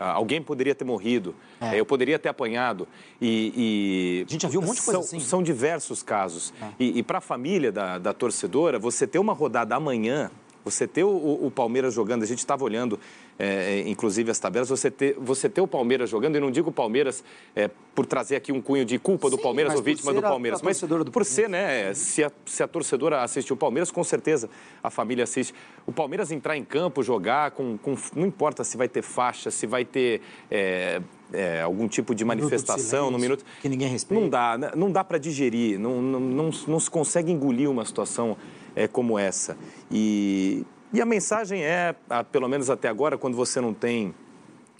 Uh, alguém poderia ter morrido, é. eu poderia ter apanhado. E, e, A gente já viu um monte de coisa são, assim. São diversos casos. É. E, e para a família da, da torcedora, você ter uma rodada amanhã você ter o, o, Palmeiras jogando, a gente estava olhando, é, inclusive, as tabelas, você ter, você ter o Palmeiras jogando, e não digo o Palmeiras é, por trazer aqui um cunho de culpa Sim, do Palmeiras ou vítima do Palmeiras, a, a mas do por ser, né, se a, se a torcedora assistiu o Palmeiras, com certeza a família assiste. O Palmeiras entrar em campo, jogar, com, com não importa se vai ter faixa, se vai ter... É, é, algum tipo de manifestação no minuto. Que ninguém respeita. Não dá, né, não dá para digerir, não, não, não, não, se consegue engolir uma situação é, como essa. E, e a mensagem é, pelo menos até agora, quando você não tem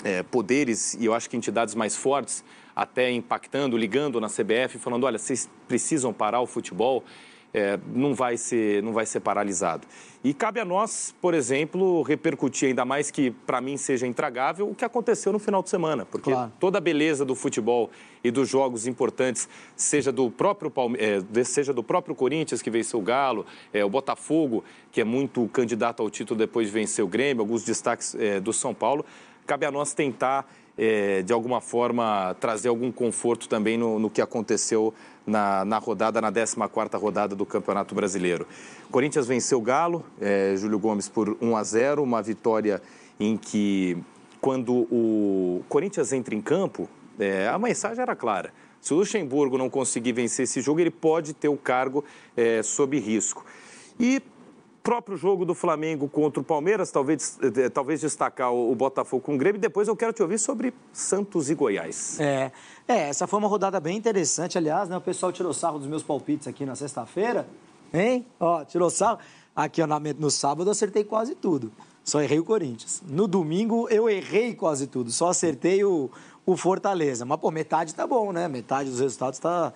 é, poderes, e eu acho que entidades mais fortes, até impactando, ligando na CBF, falando: olha, vocês precisam parar o futebol é, não, vai ser, não vai ser paralisado. E cabe a nós, por exemplo, repercutir ainda mais que para mim seja intragável o que aconteceu no final de semana, porque claro. toda a beleza do futebol e dos jogos importantes, seja do próprio Palme é, seja do próprio Corinthians que venceu o Galo, é, o Botafogo que é muito candidato ao título depois de vencer o Grêmio, alguns destaques é, do São Paulo, cabe a nós tentar é, de alguma forma trazer algum conforto também no, no que aconteceu na, na rodada, na 14ª rodada do Campeonato Brasileiro. Corinthians venceu o Galo, é, Júlio Gomes por 1 a 0, uma vitória em que quando o Corinthians entra em campo, é, a mensagem era clara. Se o Luxemburgo não conseguir vencer esse jogo, ele pode ter o cargo é, sob risco. E próprio jogo do Flamengo contra o Palmeiras, talvez, eh, talvez destacar o, Botafogo com o Grêmio. Depois eu quero te ouvir sobre Santos e Goiás. É, é essa foi uma rodada bem interessante. Aliás, né, o pessoal tirou sarro dos meus palpites aqui na sexta-feira. Hein? Ó, tirou sarro. Aqui ó, no sábado eu acertei quase tudo. Só errei o Corinthians. No domingo eu errei quase tudo. Só acertei o, o Fortaleza. Mas, pô, metade tá bom, né? Metade dos resultados tá,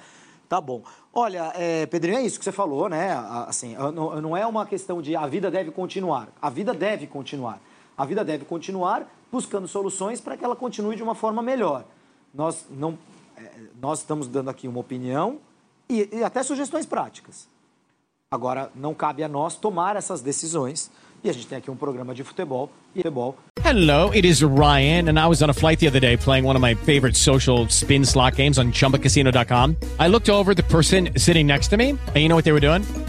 tá bom. Olha, é, Pedrinho, é isso que você falou, né? Assim, não é uma questão de a vida deve continuar. A vida deve continuar. A vida deve continuar buscando soluções para que ela continue de uma forma melhor. Nós, não, é, nós estamos dando aqui uma opinião e, e até sugestões práticas. Agora, não cabe a nós tomar essas decisões. E a gente tem aqui um programa de futebol e futebol. Hello, it is Ryan, and I was on a flight the other day playing one of my favorite social spin slot games on chumbacasino.com. I looked over the person sitting next to me, and you know what they were doing?